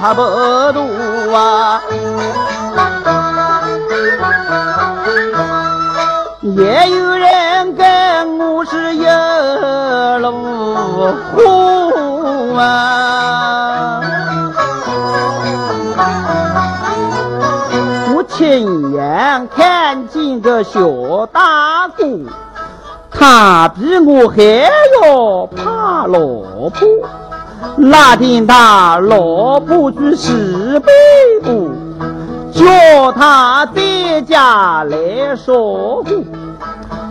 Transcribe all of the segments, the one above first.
差不多啊。也有人跟我是一路虎啊！我亲眼看见个小大姑，他比我还要怕老婆。那天他老婆去西北部。叫他在家来说话，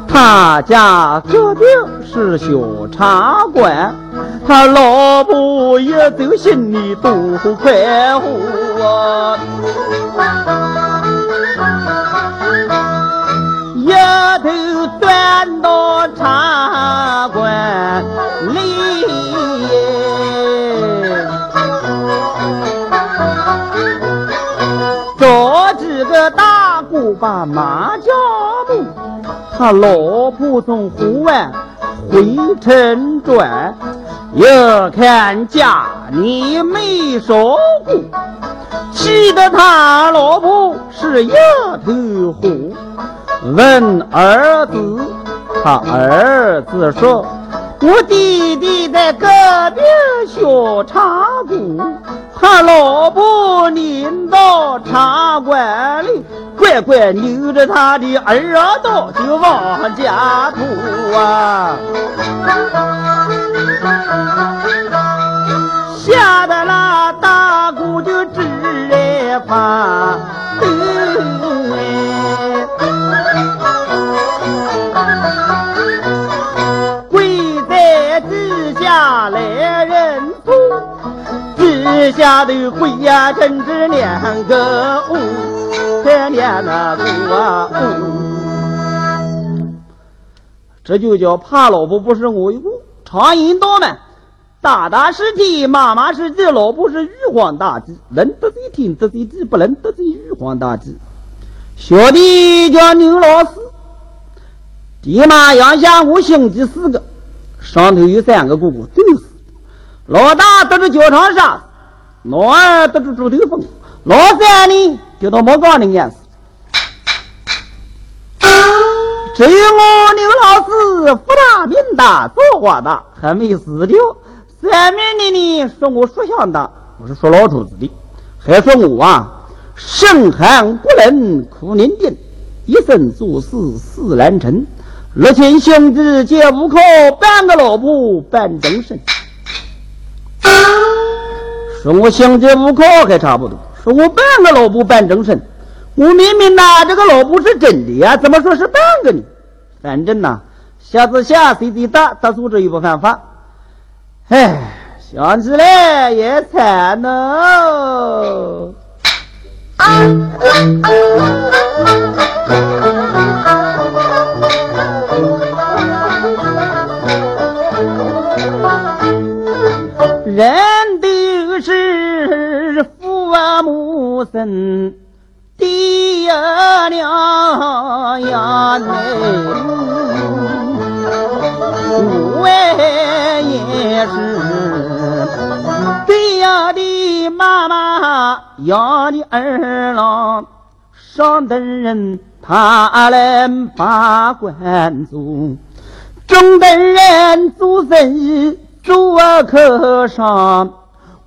他家隔壁是小茶馆，他老婆一走心里多快活啊！一头钻到茶馆里。把麻将木，他老婆从湖湾回城转，一看家里没烧锅，气得他老婆是一头火。问儿子，他儿子说：“我弟弟在隔壁小茶馆。”他老婆领到茶馆里，乖乖扭着他的耳朵就往家吐啊！吓得那大姑就直来发地下头跪呀，真是两个屋，这两个屋啊这就叫怕老婆不是我一个。常言道嘛，大大是天，妈妈是地，老婆是玉皇大帝。能得罪天，得罪地，不能得罪玉皇大帝。小弟叫牛老四，爹妈养下我兄弟四个，上头有三个哥哥，都是。老大得着脚长沙。老二得着猪头风，老三呢就到莫岗里面死。只有我刘老四福大命大，造化大，还没死掉。三面的呢说我属相大，我是属老鼠子的，还说我啊生寒不冷，苦伶仃，一生做事事难成。六亲兄弟皆无靠，半个老婆半终身。说我兄弟无可还差不多，说我半个老婆半终身，我明明拿这个老婆是真的呀，怎么说是半个呢？反正呐，瞎子下谁的大，他素质又不犯法。唉，想起来也惨呢。人。母生，爹娘养内，我也是爹的妈妈养的儿郎，上等人他能把官做，中等人做生意做客商。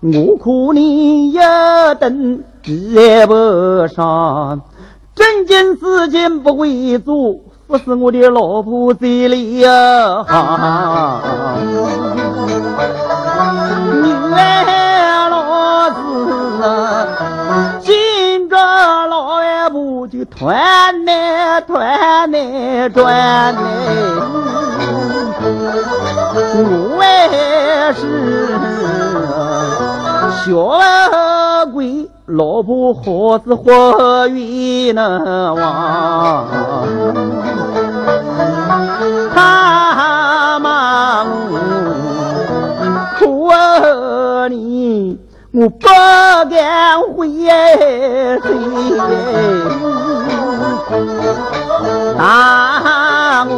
我苦你一等也不上，正经事情不会做，不是我的老婆在里啊！女儿老子啊，见着老外婆就团来团来转来，我也是。小鬼老婆何子活冤呢？王他妈，可怜我不敢回嘴，大我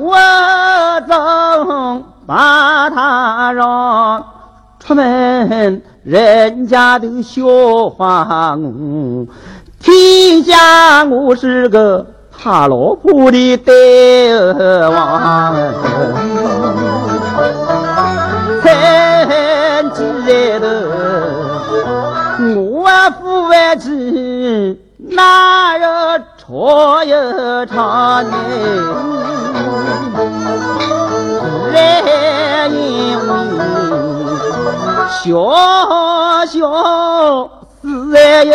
我怎把他让？出门，人家都笑话我，天下我是个怕老婆的呆儿王。才记得我父外妻，哪有吵一场呢？小小事在一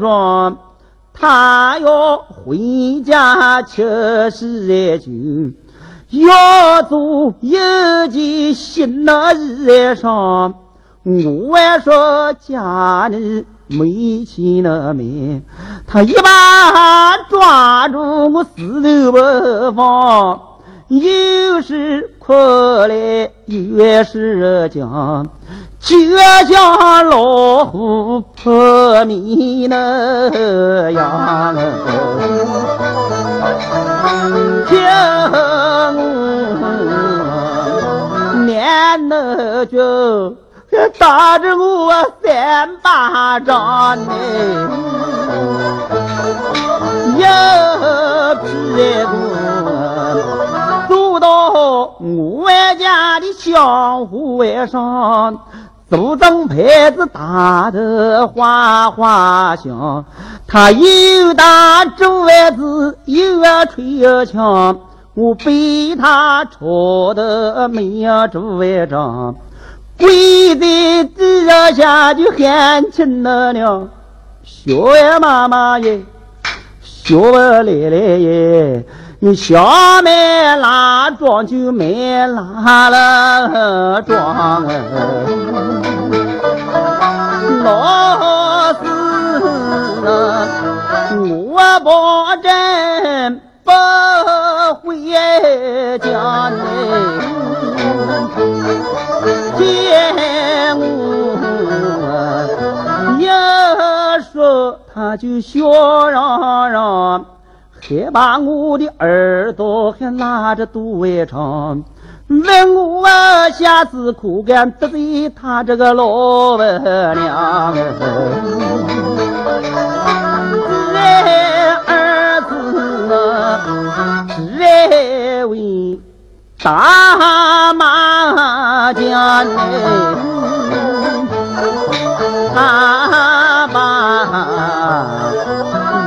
桩，他要回家吃喜酒，要做一件新的衣裳。我还说家里没钱了没，他一把抓住我四头不放，又是哭来又是讲。就像老虎扑面那样，听我念那句，打着我三巴掌呢，一屁股到我家的香湖上。祖宗牌子打得哗哗响，他又打竹丸子，又吹枪，我被他吵得没有竹丸章，跪在地下就喊亲了了，小呀妈妈耶，小奶奶耶。你想买哪装就买哪了装，老子我保证不回家呢。见我一说他就笑嚷嚷。还把我的耳朵还拉着肚外长，问我下次苦干得罪他这个老婆娘？哎儿子，只爱为打麻将呢，打麻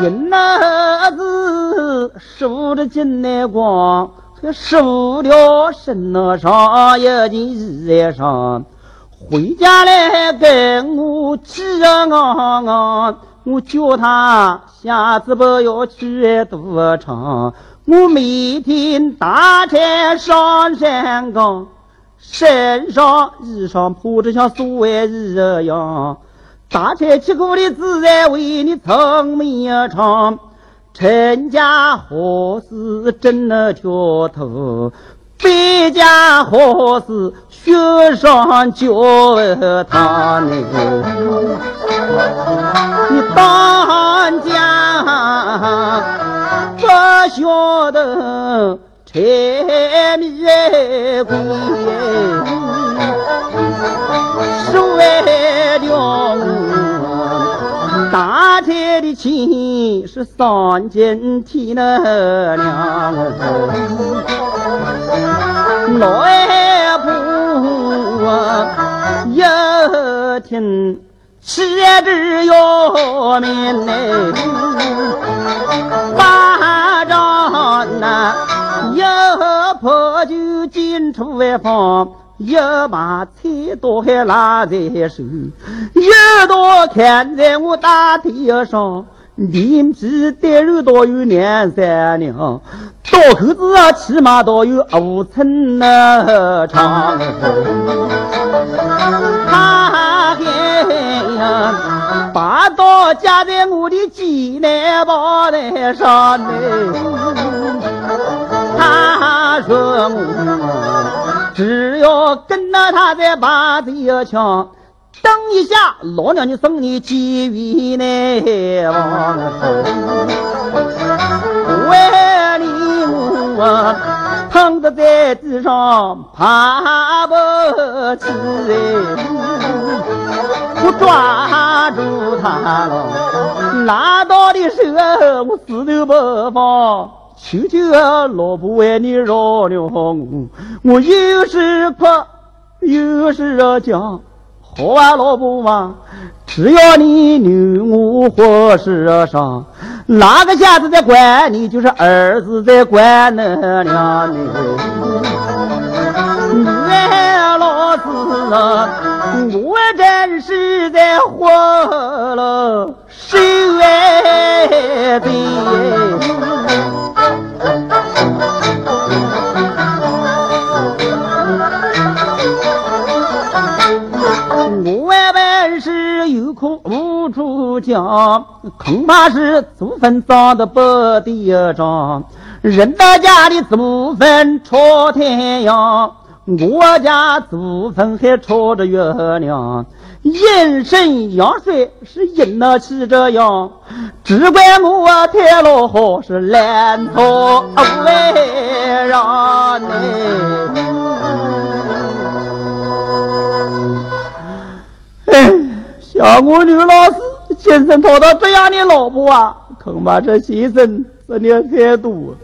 赢那。数着金来光，这数了身上一件衣裳，回家来跟我气昂昂，我叫他下次不要去赌场。我每天打柴上山岗，身上衣裳破得像苏万一样，打柴吃苦的自然为你撑面唱。陈家何事真了挑头，败家何事雪上浇他呢？你当家不晓得柴米贵，是为了。大柴的钱是三斤铁那两，老婆一听气质要命嘞，巴掌那一破就进厨房。一把菜刀还拉在手，一刀砍在我大腿上，连皮带肉都有两三两，刀口子啊起码都有五寸那长。他还呀，把刀架在我的脊梁宝台上呢。他说我只要跟着他再把这一枪，等一下老娘就送你几位呢？为你我躺着在地上爬不起我抓住他了，拿到的时候我死都不放。求求老婆为你饶了我，我有时哭，有时讲，好啊老婆嘛，只要你留我活世上，哪个家子在管你，就是儿子在管恁娘你。哎，老子啊，我真是在活了受罪。我外本是有苦无处讲，恐怕是祖坟长得不得长。人到家里祖坟朝太阳，我家祖坟还朝着月亮。阴神阳衰是阴那起这样，只怪我太老好是烂草为让呢。哎，像我刘老师今生讨到这样的老婆啊，恐怕这先生真的太多。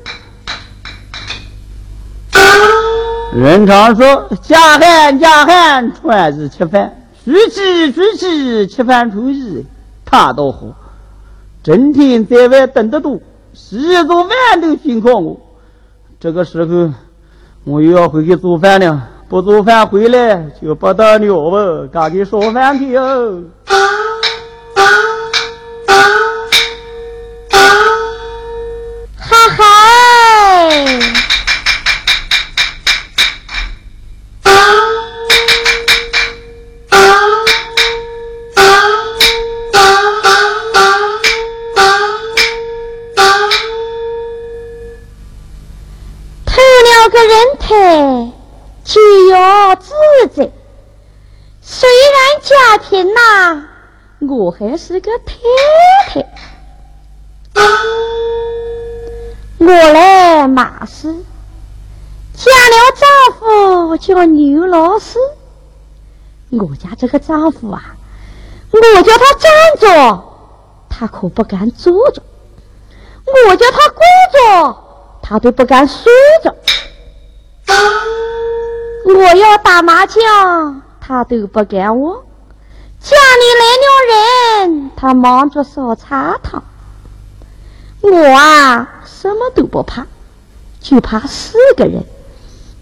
人常说家汉家汉穿日吃饭。娶妻娶妻吃饭出衣，他倒好，整天在外等得多，洗做饭都辛苦我。这个时候，我又要回去做饭了，不做饭回来就不得了了，赶紧烧饭去哦。还是个太太。我来马氏，嫁了丈夫叫牛老师。我家这个丈夫啊，我叫他站着，他可不敢坐着；我叫他跪着，他都不敢睡着。我要打麻将，他都不敢我；家里来了人，他忙着烧茶汤。我啊，什么都不怕，就怕四个人，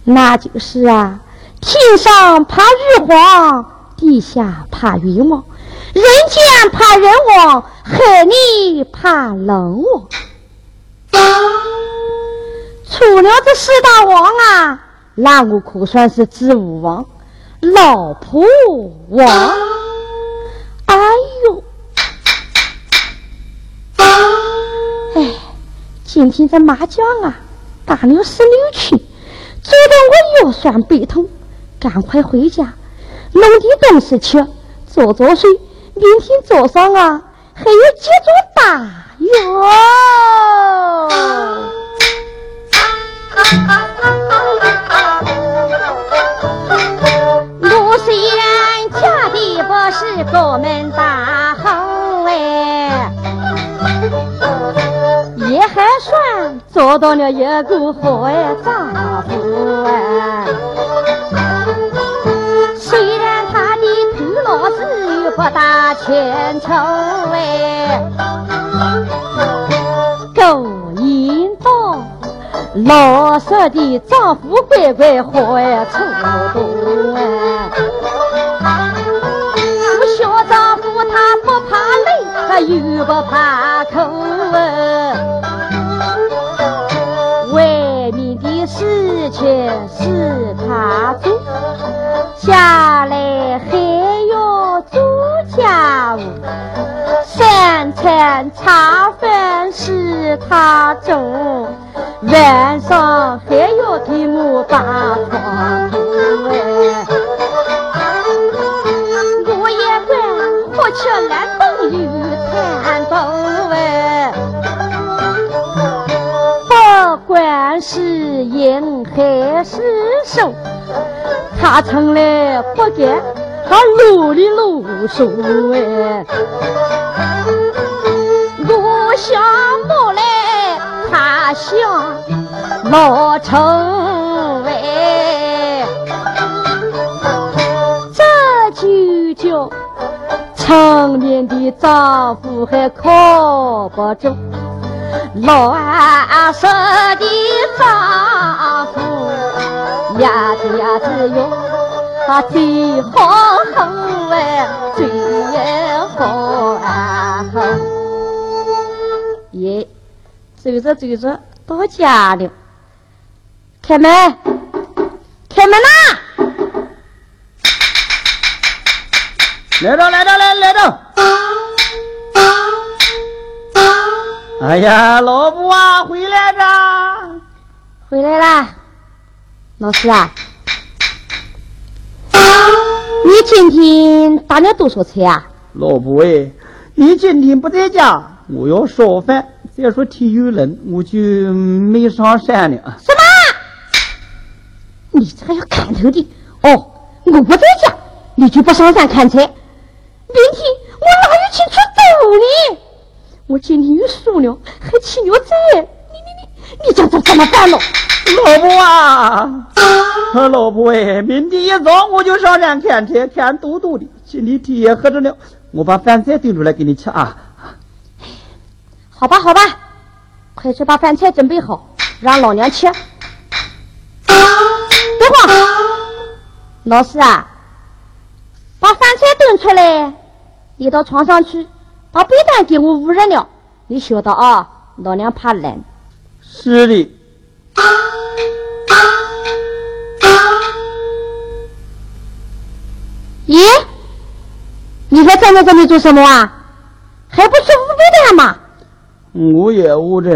那就是啊，天上怕玉皇，地下怕阎王，人间怕人王，海里怕龙王。除了这四大王啊。那我可算是子午王，老婆王。今天这麻将啊，打了十六圈，做得我腰酸背痛，赶快回家弄点东西吃，早早睡，明天早上啊还要接着打哟。虽然家的不是高门大户找到了一个好丈夫哎。虽然他的头脑子不大清楚哎，狗引道老实的丈夫乖乖好哎，粗多哎。又不怕苦，外事情是他做，下来还要做家务，三餐茶饭是他做，晚上还要替我把床。还是输，他从来不干，他啰里啰嗦哎。我想木来，他想老成哎，这就叫成年的丈夫还靠不住，老实的丈夫呀子呀子哟，他最好哄哎，最好啊哄。耶，走着走着到家了，开门，开门呐！来着来着来来着！哎呀，老婆啊，回来啦！回来啦，老师啊，你今天打了多少菜啊？老婆哎，你今天不在家。我要烧饭，再说天又冷，我就没上山了。什么？你这个要砍头的！哦，我不在家，你就不上山砍柴。明天我哪有钱出走呢？我今天又输了，还欠了债。你你你，你叫这怎么办喽？老婆啊，老婆哎，明天一早我就上山砍柴，砍多多的。今天天也黑着了，我把饭菜炖出来给你吃啊。好吧，好吧，快去把饭菜准备好，让老娘吃。等会，老师啊，把饭菜端出来，你到床上去，把被单给我捂热了。你晓得啊，老娘怕冷。是的。咦，你还站在这里做什么啊？还不去捂被单吗？我也捂着，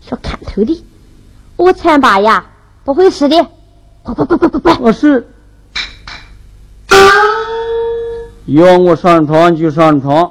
小砍头的，我惨吧呀，不会死的，快快快快快快！我是，要我上床就上床，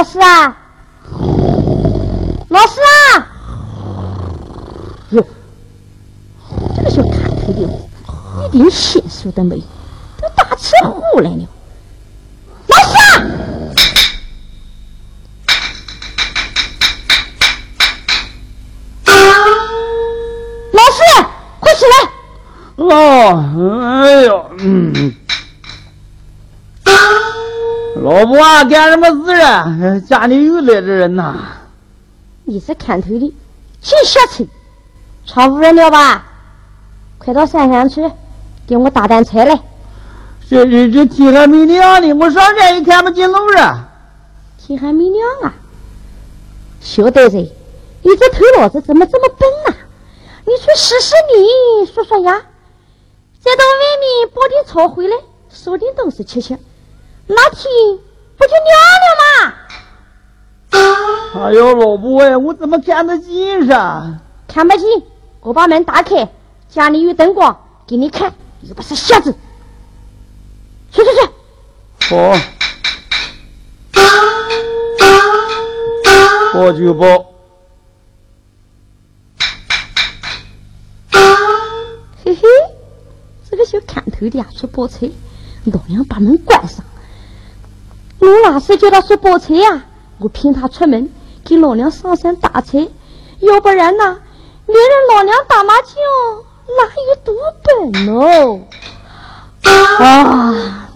老师啊，老师啊，哟，这个小看头的，一点线索都没有，都打起呼来了。老师，老师，快起来。哦，哎呦，嗯，老婆啊，干什么事啊？家里又来的人呐！你是看头的，净瞎扯，床无人了吧？快到山上去，给我打担柴来。这这这天还没亮呢，我上山也看不见路啊。天还没亮啊！小呆子，你这头脑子怎么这么笨呐？你去试试你刷刷牙。再到外面包点草回来，烧点东西吃吃，那天不就亮了吗？哎呦，老婆哎，我怎么看得见噻？看不见，我把门打开，家里有灯光，给你看。又不是瞎子，去去去。好，包就包。嘿嘿。这个小砍头的呀，说包菜，老娘把门关上。我老是叫他说包菜呀？我骗他出门，给老娘上山打柴。要不然呢，连着老娘打麻将，哪有多笨哦？啊！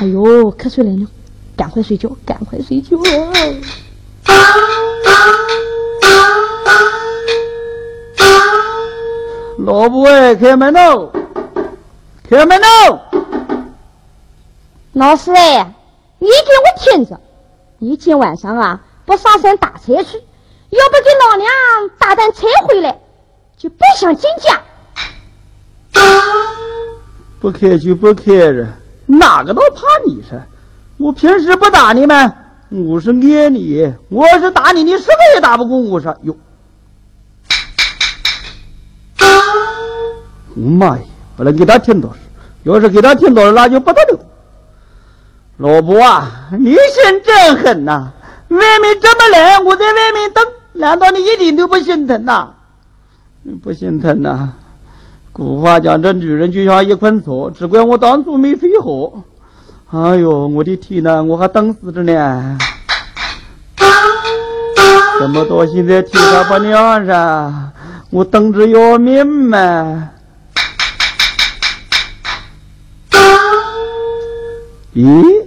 哎呦，瞌睡来了，赶快睡觉，赶快睡觉啊。老婆哎，开门喽！开门喽！老师哎，你给我听着，你今晚上啊不上山打柴去，要不给老娘打担柴回来，就别想进家。不开就不开着，哪个都怕你噻？我平时不打你们，我是爱你，我要是打你，你什么也打不过我噻。哟！我妈呀！不能给他听到，要是给他听到了，那就不得了。老婆啊，你心真狠呐！外面这么冷，我在外面等，难道你一点都不心疼呐？不心疼呐！古话讲，这女人就像一捆草，只怪我当初没睡好。哎呦，我的天呐，我还等死着呢！怎么到现在天还不亮噻？我等着要命嘛！咦，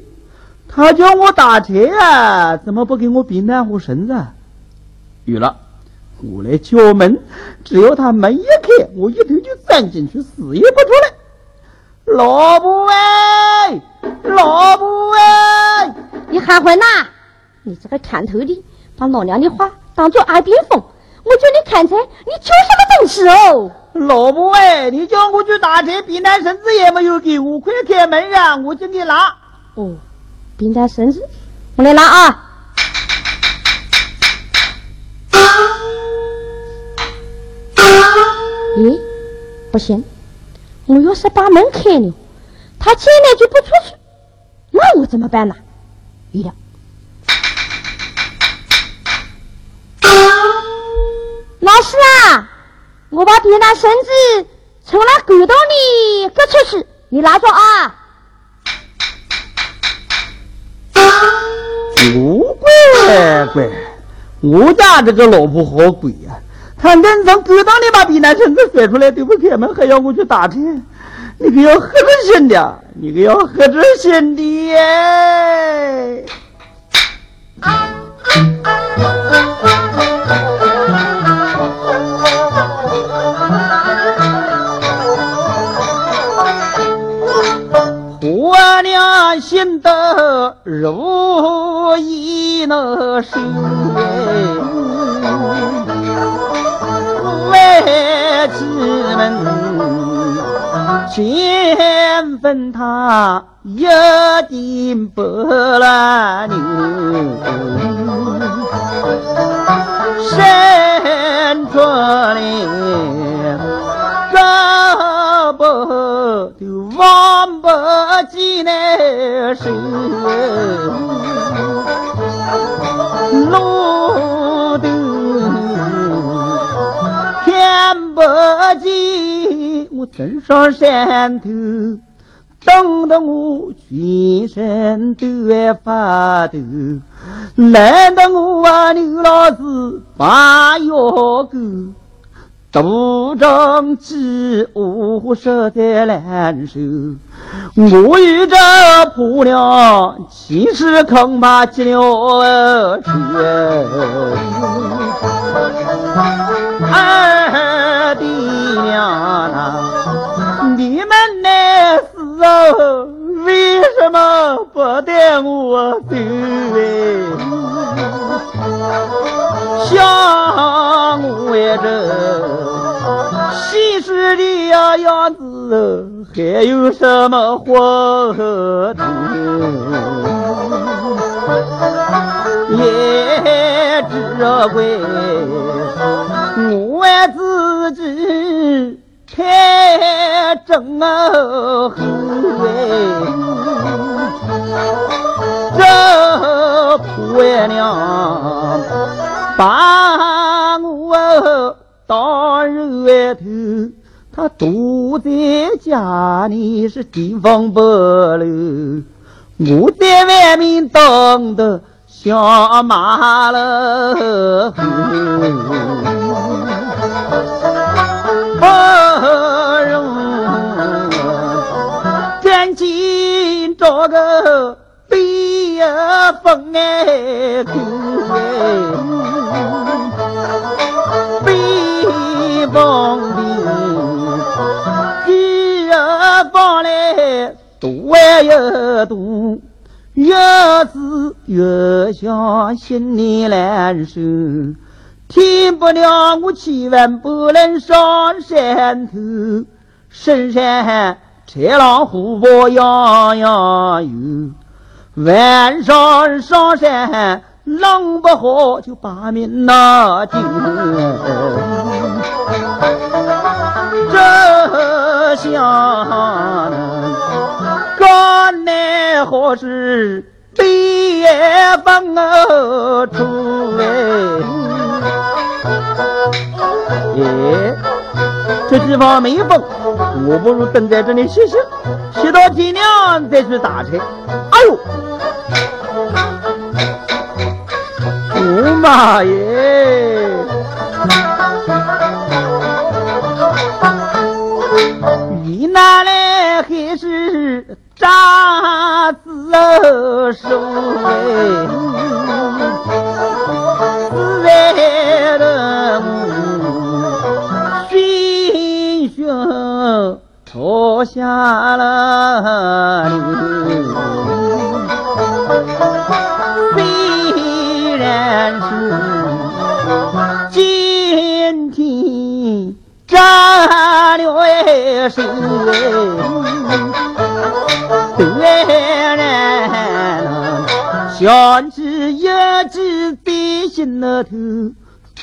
他叫我打车啊，怎么不给我别暖和绳子？有了，我来敲门，只要他门一开，我一头就钻进去，死也不出来。老婆哎，老婆哎，你喊唤哪？你这个看头的，把老娘的话当做耳边风。我叫你砍柴，你叫什么东西哦？老婆哎，你叫我去打柴，避难绳子也没有给我，快开门呀！我叫你拿。哦，避难绳子，我来拿啊！咦，不行，我要是把门开了，他进来就不出去，那我怎么办呢？有了。老师啊，我把避难绳子从那狗洞里割出去，你拿着啊！哦，乖乖，我家这个老婆好鬼呀！她能从狗洞里把避难绳子甩出来都不开门，还要我去打听，你可要黑着心的，你可要黑着心的耶！心得如意那是外妻们先分他一定不拉牛，生出来。都忘不记那时，路都看不见，我登上山头，冻得我全身都在发抖，难得我啊刘老师把腰够。独中饥饿实在难受，我与这婆娘其实恐怕结了仇。二弟娘啊，你们那时候为什么不带我走？像我这。西施的呀样子，还有什么话头？也只怪我自己太真厚这婆娘把我。当日头，他躲在家里是地方不露，我在外面等的像马了猴。不找个避风哎，避风的，避风来多哎又多，越是越想心里难受。听不了，我千万不能上山头。深山豺狼虎豹样样有，晚上上山狼不好就把命拿丢。这下干难好事被风儿出哎。这地方没风，我不如等在这里歇歇，歇到天亮再去打柴。哎呦，我妈耶！你拿来还是渣子手哎，了谁？虽然想起一直在心头，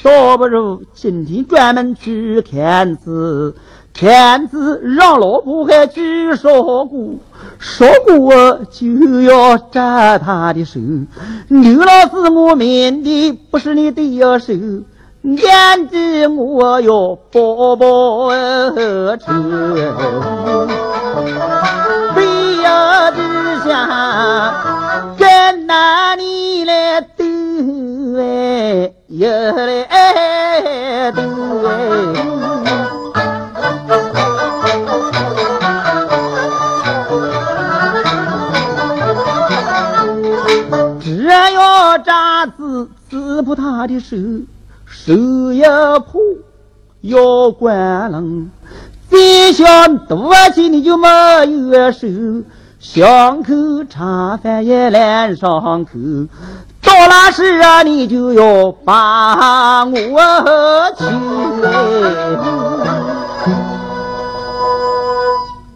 倒不如今天专门去看字。骗子让老婆还去说过，说过就要斩他的手。刘老师，我面的不是你的手，眼睛我要报报仇。非要之下跟哪里来斗哎，又来斗哎。只要扎子刺破他的手，手一破要关冷。再想多起你就没有手，伤口茶饭也难上口。到那时啊，你就要把我娶。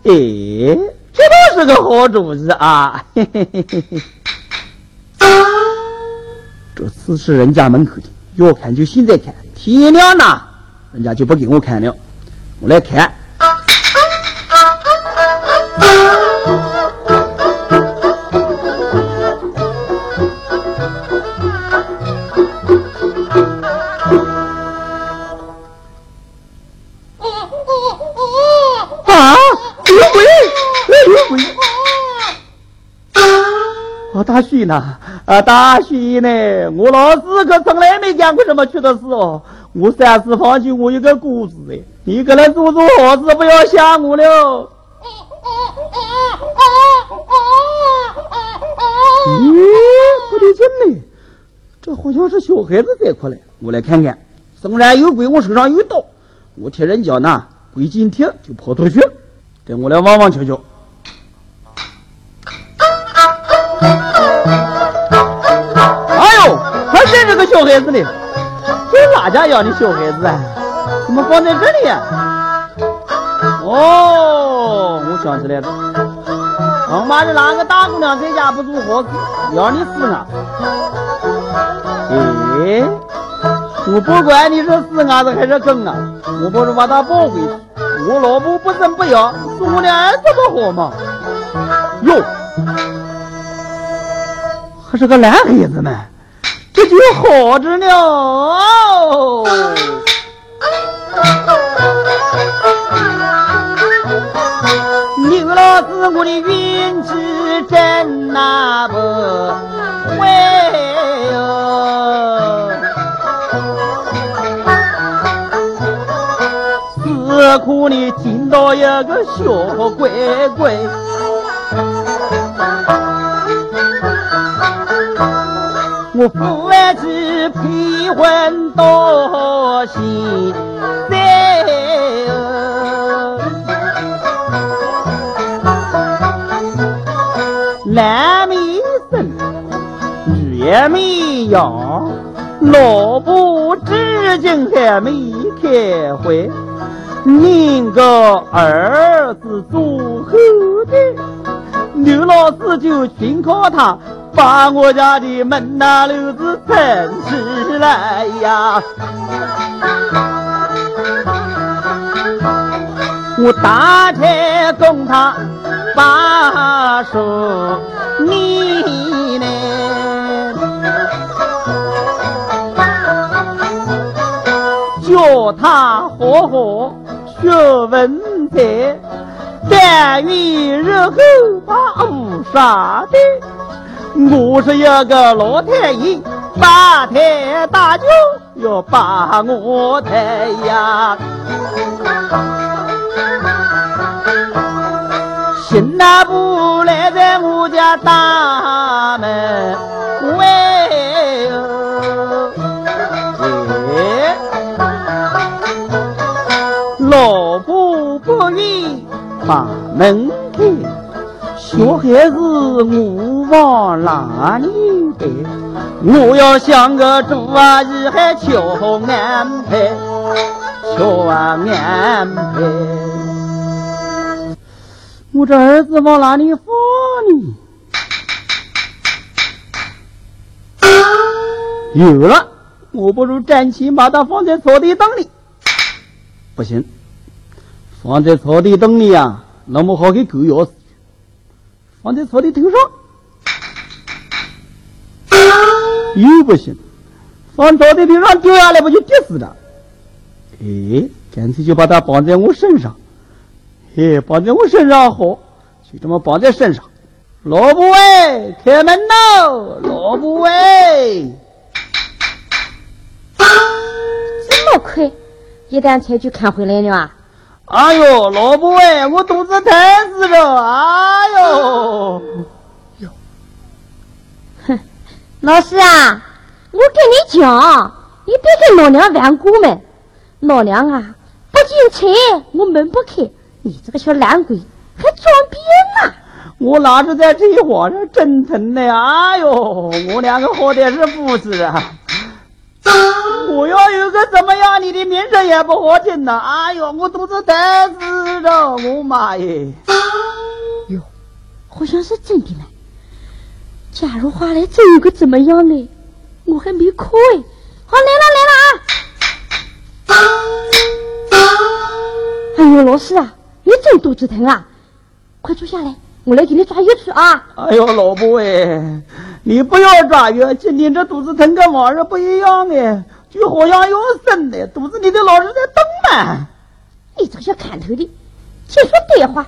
哎，这倒是个好主意啊！嘿嘿嘿嘿嘿。这次是人家门口的，要看就现在看，天亮了，人家就不给我看了。我来看。啊！有鬼！有鬼！啊，大旭呢？啊，大喜呢！我老师可从来没干过这么缺德事哦。我三四房就我一个姑子哎，你可能做做好事，不要吓我了。咦，不对劲呢，这好像是小孩子在哭嘞。我来看看，身上有鬼，我手上有刀，我听人讲呢，鬼进铁就跑出去。等我来望望瞧瞧。孩子呢，这是哪家养的小孩子啊？怎么放在这里呀？哦，我想起来了，恐怕是哪个大姑娘在家不做好，养的死啊？哎，我不管你是死伢子还是梗啊，我不是把他抱回去。我老婆不生不养，是我的儿子不好吗？哟，还是个男孩子呢。就好着呢。刘老师，我的运气真那不坏哟。此刻你听到一个小乖乖。我父爱去披婚多心在，男没生，女也没养，老婆至今还没开会，宁个儿子做后代，刘老师就全靠他。把我家的门那楼子撑起来呀！我大柴供他把手你呢，叫他好好学文采，但愿日后把无啥的。我是一个老太爷，八抬大轿要把我抬呀，新那不来在我家大门外，老婆不愿把门开。小孩子我往哪里带？我要像个猪啊，姨还巧安排，巧安排。我这儿子往哪里放呢？有了，我不如站起把它放在草地洞里。不行，放在草地洞里啊，那么好给狗咬死。放在草的头上，又不行，放草地头上掉下来不就跌死了？哎，干脆就把它绑在我身上，哎，绑在我身上好，就这么绑在身上。老婆喂，开门喽！老婆喂，这么快，一旦才就看回来了啊？哎呦，老婆哎，我肚子疼死了！哎呦，哟，哼，老师啊，我跟你讲，你别跟老娘玩过门。老娘啊，不进财，我门不开。你这个小懒鬼，还装逼呢！我哪是在这话上真疼呢？哎呦，我两个好歹是夫妻啊！我要有个怎么样，你的名声也不好听呐！哎呦，我肚子疼死了，我妈耶！哟，好像是真的呢。假如话来真有个怎么样呢？我还没哭哎。好，来了来了啊！哎呦，老师啊，你真肚子疼啊！快坐下来，我来给你抓药吃啊！哎呦，老婆哎，你不要抓药，今天这肚子疼跟往日不一样哎。就好像要生的，肚子里的老是在动嘛。你这个小看头的，净说呆话。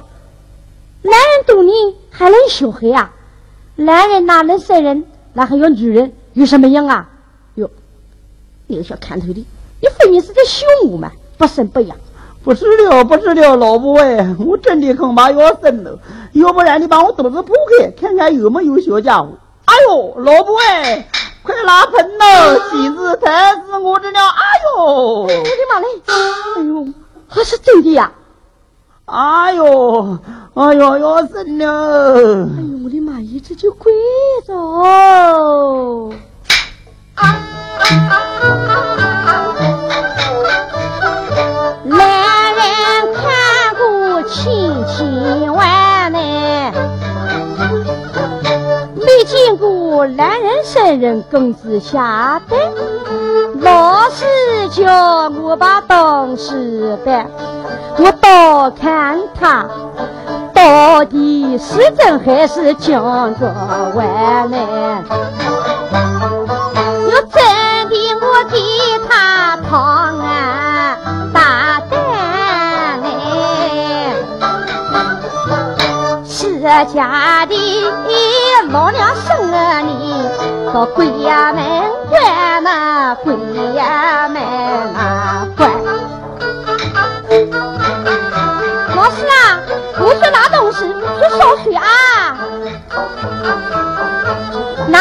男人懂你还能小孩啊？男人哪能生人？那还要女人？有什么用啊？哟，你个小看头的，你分明是在凶我嘛！不生不养。不是了，不是了，老婆哎，我真的恐怕要生了。要不然你把我肚子剖开，看看有没有小家伙。哎呦，老婆哎！快拿盆喽！今日疼死我这了！哎呦！我的妈嘞！哎呦，还是真的呀！哎呦，哎呦，要生了！哎呦，我的妈一直就跪着。男千千万呢。没见过男人生人工资下的，老师叫我把东西办，我倒看他到底是真还是讲着玩呢？家的。老娘生了你，到鬼呀门关那鬼呀门那关。老师啊，我去拿东西，去烧水啊。拿，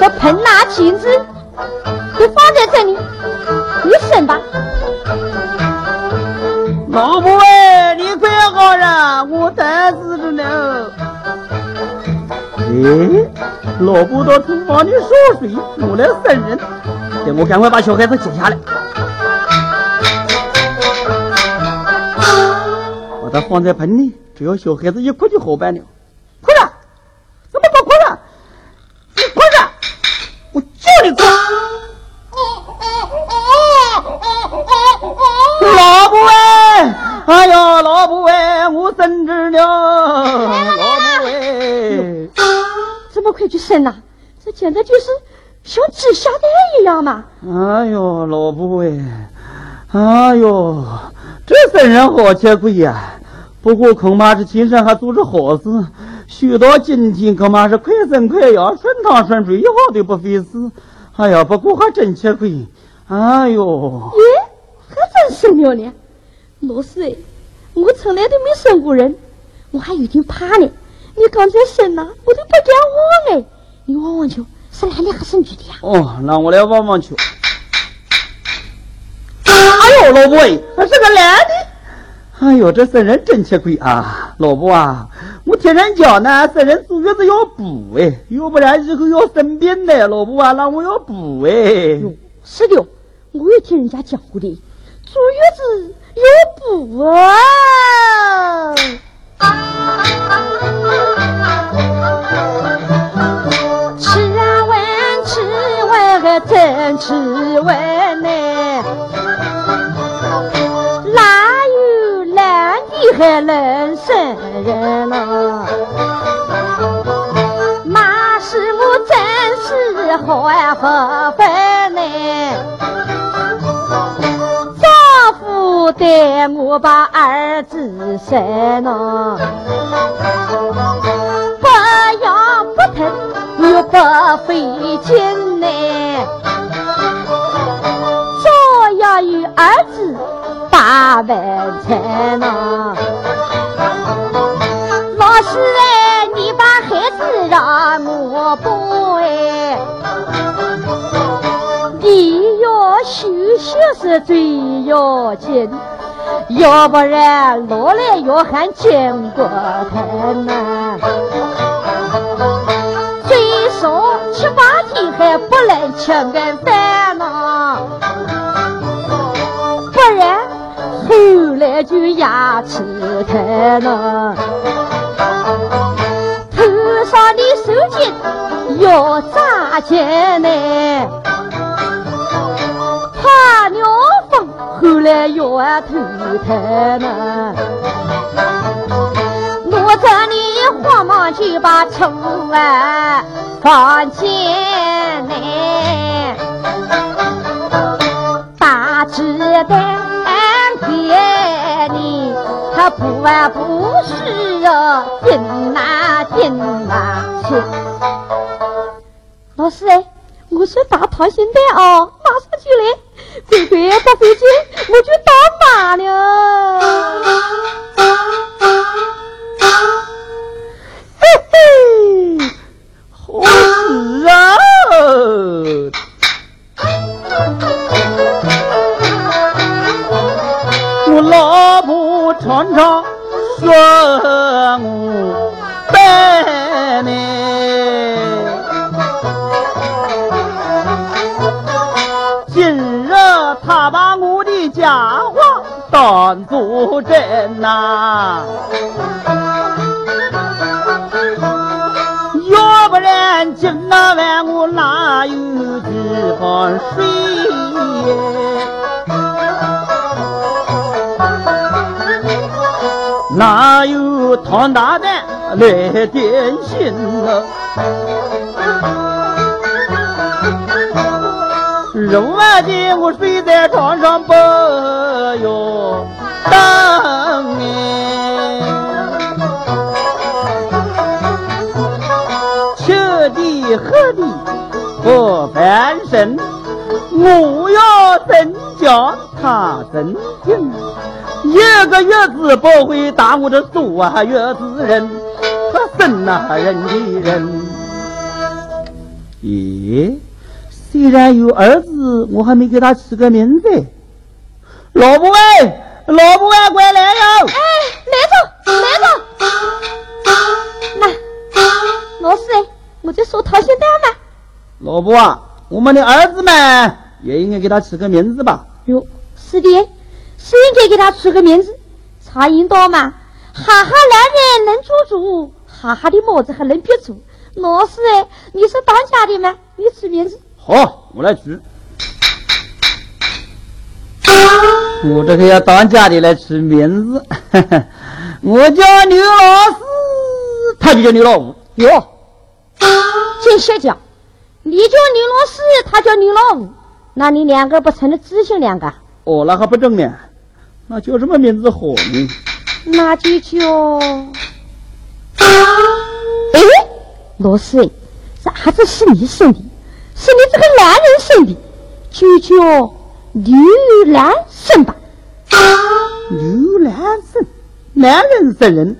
这盆拿镜子就放在这里，你审吧。老婆哎，你快哎，老婆到厨房里烧水，我来生人。等我赶快把小孩子接下来，把它放在盆里，只要小孩子一哭就好办了。快点，怎么不哭了？你哭着，我叫你哭。老婆哎，哎呀，老婆哎，我生子了，老婆哎，生呐，这简直就是。像鸡下蛋一样嘛！哎呦，老婆哎，哎呦，这生人好吃亏呀！不过恐怕是今生还做着好事，学到今天恐怕是快生快养，顺汤顺水，一毫都不费事。哎呀，不过还真吃亏！哎呦，咦，还真生了呢！老师哎，我从来都没生过人，我还有点怕呢。你刚才生了，我都不敢望哎，你望望瞧。是男的还是女的呀？哦，那我来望望去。哎呦，老婆哎，还是个男的。哎呦，这生人真吃亏啊！老婆啊，我听人讲呢，生人坐月子要补哎，要不然以后要生病的。老婆啊，那我要补哎。哟，是的，我也听人家讲过的，坐月子要补啊。真吃完呢，哪有懒的还能生人呢？马师傅真是好福分夫带我把儿子生呐，不痒不疼又不费劲呢。有儿子把饭菜呢，是最要紧，要不然老来要喊经过疼呐，最少七八天还不能吃个饭呢。不然后来就牙齿疼了，头上的手巾要扎紧呢，来要头疼了，我这里慌忙就把春晚放进来。鸡蛋给你，他不完不需要顶哪顶哪去。老师哎，我是大溏心蛋哦，马上就来，乖乖不费劲，我就到马了。嘿嘿，好事啊！我老婆常常说我我的假话当作真呐，要不然今晚我哪有地方睡？哪有唐大蛋来点心呢？肉啊的我睡在床上不要等哎，吃的喝的不翻身，我要真叫他增进。一个月子不会打我的坐啊，月子人，他生那人的人。咦，虽然有儿子，我还没给他起个名字。老婆哎，老婆哎，快来哟！哎，慢着，慢着，来，老师哎，我在说讨薪单嘛。老婆啊，我们的儿子嘛，也应该给他起个名字吧？哟，是的，是应该给他取个名字。差引导嘛，哈哈，男人能做主，哈哈的帽子还能别住。老师哎，你是当家的吗？你取名字。好，我来取。我这个要当家的来取名字，我叫刘老四，他就叫刘老五。哟，真瞎讲！你叫刘老四，他叫刘老五，那你两个不成了知心两个？哦，那还不正呢？那叫什么名字好呢？那就叫……哎，老四，啥子是你生的？是你这个男人生的，就叫刘兰生吧。刘兰生，男人生人。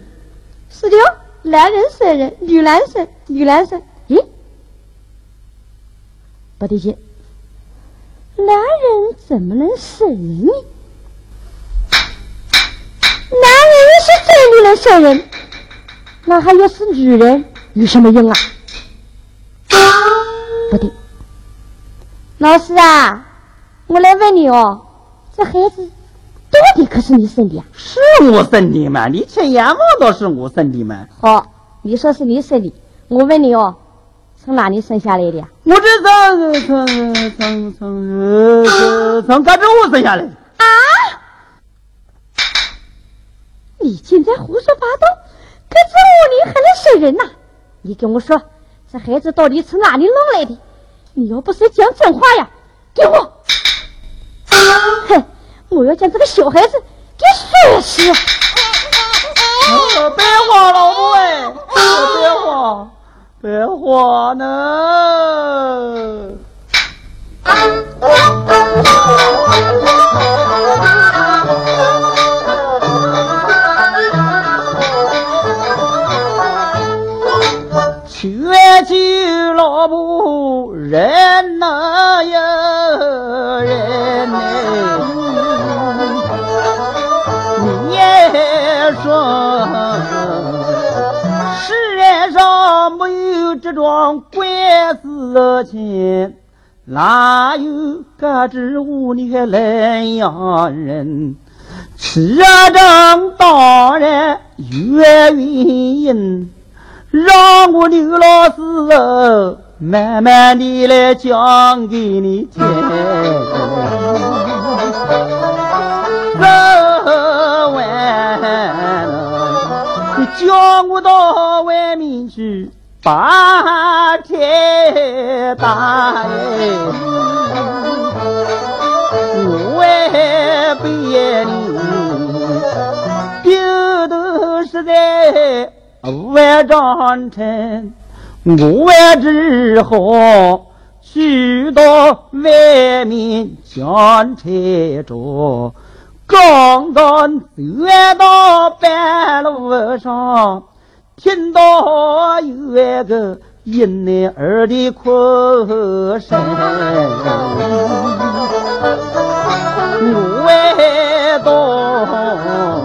是的哦，男人生人，女男生，女男生。咦，不对劲，男人怎么能生人呢？男人是真的能生人，那还要是女人有什么用啊？老师啊，我来问你哦，这孩子到底可是你生的呀？是我生的嘛？你亲眼望到是我生的嘛？好，你说是你生的，我问你哦，从哪里生下来的呀？我这从从从从从从胳肢窝生下来的。啊！你竟然胡说八道！胳肢窝里还能生人呐？你跟我说，这孩子到底从哪里弄来的？你又不是讲真话呀，给我！哼，我要将这个小孩子给摔死！别慌，老婆哎，别慌，别慌呢。劝起老婆人哪有人呢？你也说，世上没有这桩怪事情，哪有胳肢窝你还能养人？吃正当然越原因。让我刘老师慢慢的来讲给你听。说完了，你叫我到外面去把天打哎，我也不言你，丢都是在。万丈城，我只好去到外面讲柴着。刚刚走到半路上，听到有一个婴儿的哭声，我外到。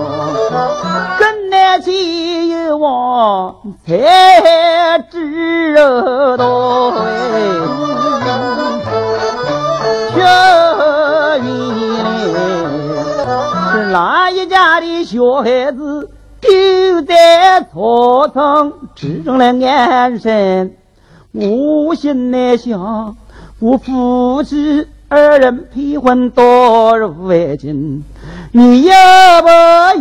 起一望才知道哎，这原来是哪一家的小孩子丢在草场，只中了安身。我心内想，我夫妻二人配婚到如今，你要不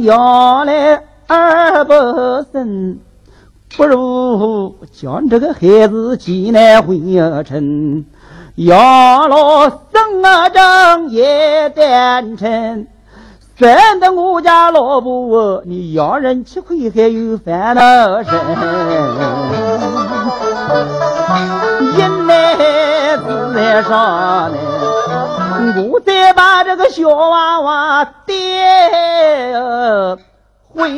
要来？二不生，不如将这个孩子接来回城，养老生啊长也单纯，省得我家老婆你养人吃亏还有烦恼身。一来自来上来，我再把这个小娃娃带。为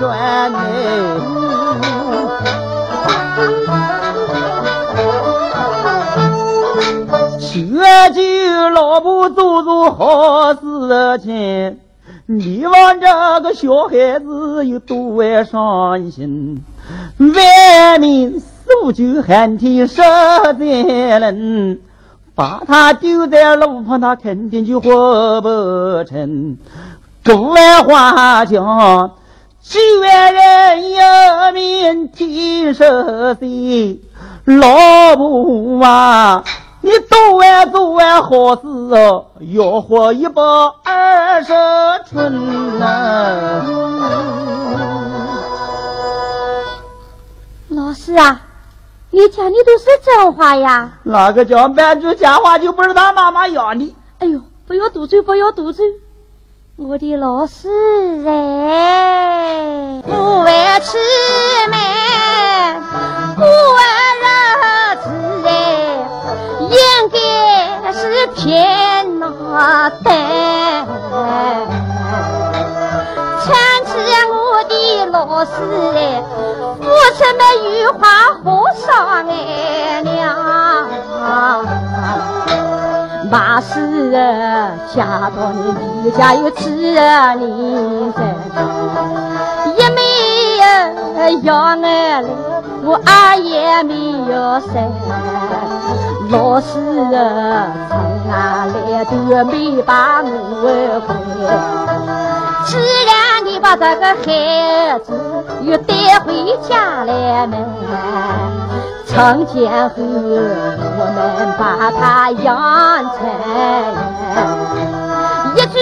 转来。求求老婆做做好事情。你望着个小孩子有多伤心。外面数九寒天，实在冷。把他丢在路旁，他肯定就活不成。古来话讲，旧万人有命天寿岁，老婆啊，你多完做完好事哦，要活一百二十春呐。老师啊，你讲的都是真话呀？哪个讲半句假话就不是他妈妈养的？哎呦，不要堵嘴，不要堵嘴！我的老师哎，不爱吃饭，不为日子哎，应该是偏拿单。看起我的老师哎，父亲们有话好商量。马氏嫁到你李家有几年人，一没有要俺来，我二也没有生。老师从哪来都没把我管。既然你把这个孩子又带回家来呢？从今后，我们把他养成一句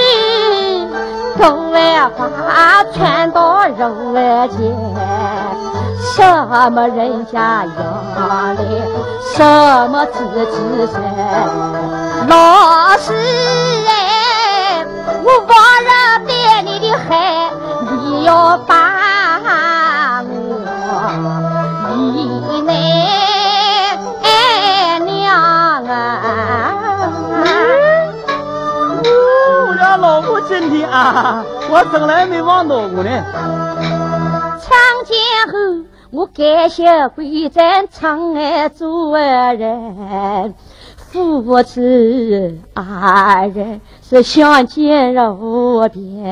狗外话传到人外间，什么人家养来，什么自己生。老师哎，我忘了带你的孩，你要把啊，我从来没忘到过呢。长江后，我感谢归在长安做人，夫妻二人是相见如宾。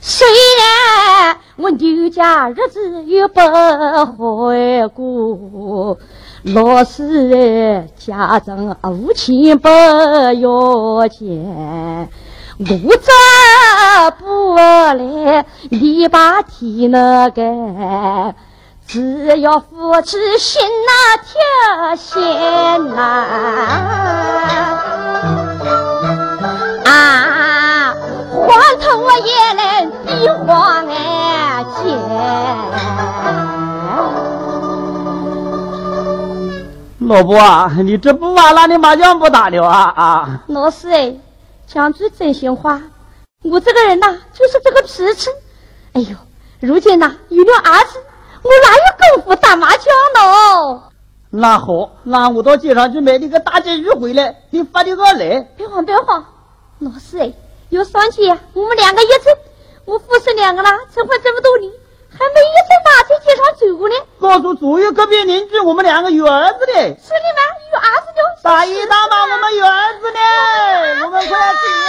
虽然我牛家日子也不好过。老师家中无钱不要钱，我这不来，你把天那个，只要夫妻心那条线呐，啊，黄头也能比黄安钱。老婆啊，你这不玩了，你麻将不打了啊啊！老师哎，讲句真心话，我这个人呐，就是这个脾气。哎呦，如今呐有了儿子，我哪有功夫打麻将呢？那好，那我到街上去买那个大金鱼回来，你发点个来。别慌，别慌，老师哎，要上去呀，我们两个一起，我父子两个啦，成婚这么多年。还没一天马蹄街上走过呢。告诉左右隔壁邻居，我们两个有儿子的。是的吗？有儿子就大姨大妈，我们有儿子的，我们快要走了。